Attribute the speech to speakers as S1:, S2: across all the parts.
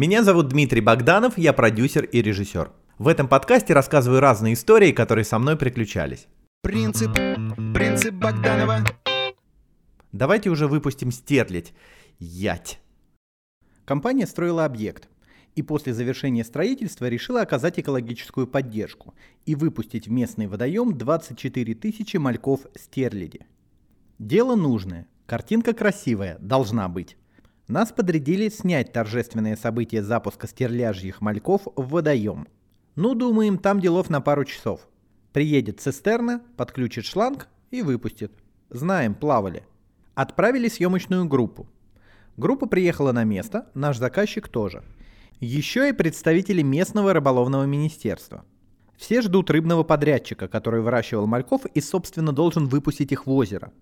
S1: Меня зовут Дмитрий Богданов, я продюсер и режиссер. В этом подкасте рассказываю разные истории, которые со мной приключались.
S2: Принцип, принцип Богданова.
S1: Давайте уже выпустим стерлить. Ять.
S3: Компания строила объект и после завершения строительства решила оказать экологическую поддержку и выпустить в местный водоем 24 тысячи мальков стерляди. Дело нужное, картинка красивая, должна быть. Нас подрядили снять торжественное событие запуска стерляжьих мальков в водоем. Ну, думаем, там делов на пару часов. Приедет цистерна, подключит шланг и выпустит. Знаем, плавали. Отправили съемочную группу. Группа приехала на место, наш заказчик тоже. Еще и представители местного рыболовного министерства. Все ждут рыбного подрядчика, который выращивал мальков и, собственно, должен выпустить их в озеро.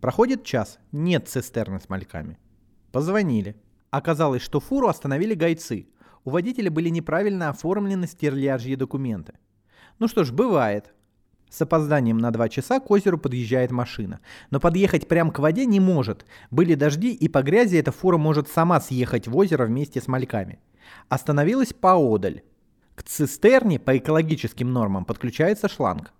S3: Проходит час, нет цистерны с мальками. Позвонили. Оказалось, что фуру остановили гайцы. У водителя были неправильно оформлены стерляжьи документы. Ну что ж, бывает. С опозданием на 2 часа к озеру подъезжает машина. Но подъехать прямо к воде не может. Были дожди, и по грязи эта фура может сама съехать в озеро вместе с мальками. Остановилась поодаль. К цистерне по экологическим нормам подключается шланг.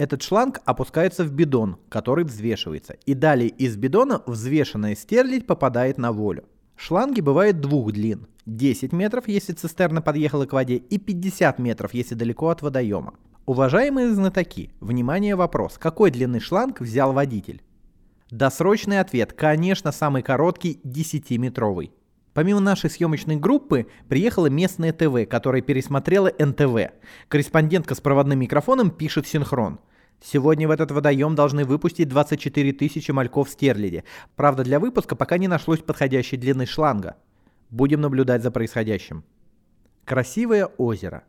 S3: Этот шланг опускается в бидон, который взвешивается. И далее из бидона взвешенная стерлядь попадает на волю. Шланги бывают двух длин. 10 метров, если цистерна подъехала к воде, и 50 метров, если далеко от водоема. Уважаемые знатоки, внимание вопрос, какой длины шланг взял водитель? Досрочный ответ, конечно, самый короткий, 10-метровый. Помимо нашей съемочной группы, приехала местная ТВ, которая пересмотрела НТВ. Корреспондентка с проводным микрофоном пишет синхрон. Сегодня в этот водоем должны выпустить 24 тысячи мальков стерляди. Правда, для выпуска пока не нашлось подходящей длины шланга. Будем наблюдать за происходящим. Красивое озеро.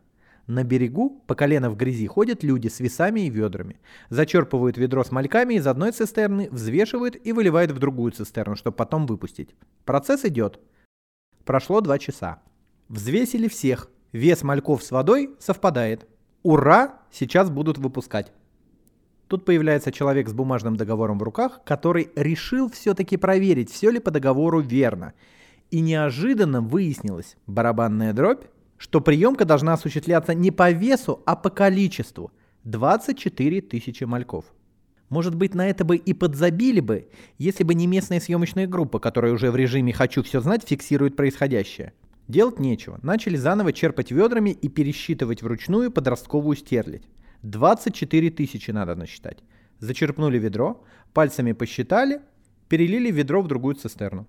S3: На берегу по колено в грязи ходят люди с весами и ведрами. Зачерпывают ведро с мальками из одной цистерны, взвешивают и выливают в другую цистерну, чтобы потом выпустить. Процесс идет. Прошло два часа. Взвесили всех. Вес мальков с водой совпадает. Ура! Сейчас будут выпускать. Тут появляется человек с бумажным договором в руках, который решил все-таки проверить, все ли по договору верно. И неожиданно выяснилось, барабанная дробь, что приемка должна осуществляться не по весу, а по количеству. 24 тысячи мальков. Может быть, на это бы и подзабили бы, если бы не местная съемочная группа, которая уже в режиме «хочу все знать» фиксирует происходящее. Делать нечего. Начали заново черпать ведрами и пересчитывать вручную подростковую стерлядь. 24 тысячи надо насчитать. Зачерпнули ведро, пальцами посчитали, перелили ведро в другую цистерну.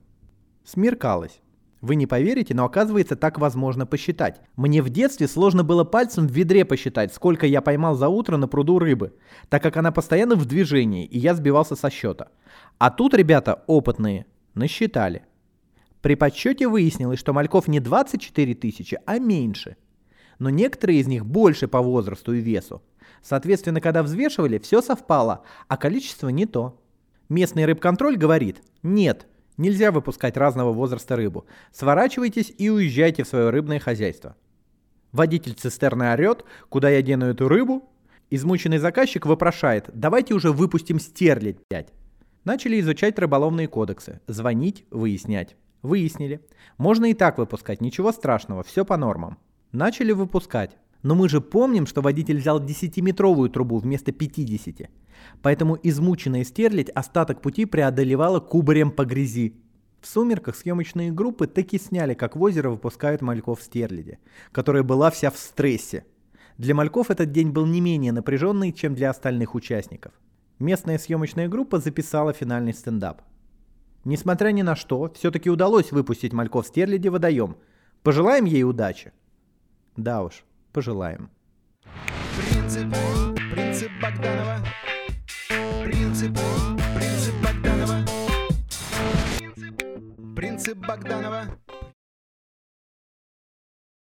S3: Смеркалось. Вы не поверите, но оказывается так возможно посчитать. Мне в детстве сложно было пальцем в ведре посчитать, сколько я поймал за утро на пруду рыбы, так как она постоянно в движении, и я сбивался со счета. А тут ребята опытные насчитали. При подсчете выяснилось, что мальков не 24 тысячи, а меньше. Но некоторые из них больше по возрасту и весу. Соответственно, когда взвешивали, все совпало, а количество не то. Местный рыбконтроль говорит, нет, нельзя выпускать разного возраста рыбу. Сворачивайтесь и уезжайте в свое рыбное хозяйство. Водитель цистерны орет, куда я дену эту рыбу? Измученный заказчик вопрошает, давайте уже выпустим стерлядь, блядь. Начали изучать рыболовные кодексы, звонить, выяснять. Выяснили. Можно и так выпускать, ничего страшного, все по нормам. Начали выпускать. Но мы же помним, что водитель взял 10-метровую трубу вместо 50. Поэтому измученная стерлядь остаток пути преодолевала кубарем по грязи. В сумерках съемочные группы таки сняли, как в озеро выпускают мальков стерляди, которая была вся в стрессе. Для мальков этот день был не менее напряженный, чем для остальных участников. Местная съемочная группа записала финальный стендап. Несмотря ни на что, все-таки удалось выпустить мальков стерляди водоем. Пожелаем ей удачи. Да уж, пожелаем.
S2: Принцип, принцип Богданова. Принцип, принцип Богданова. Принцип Богданова.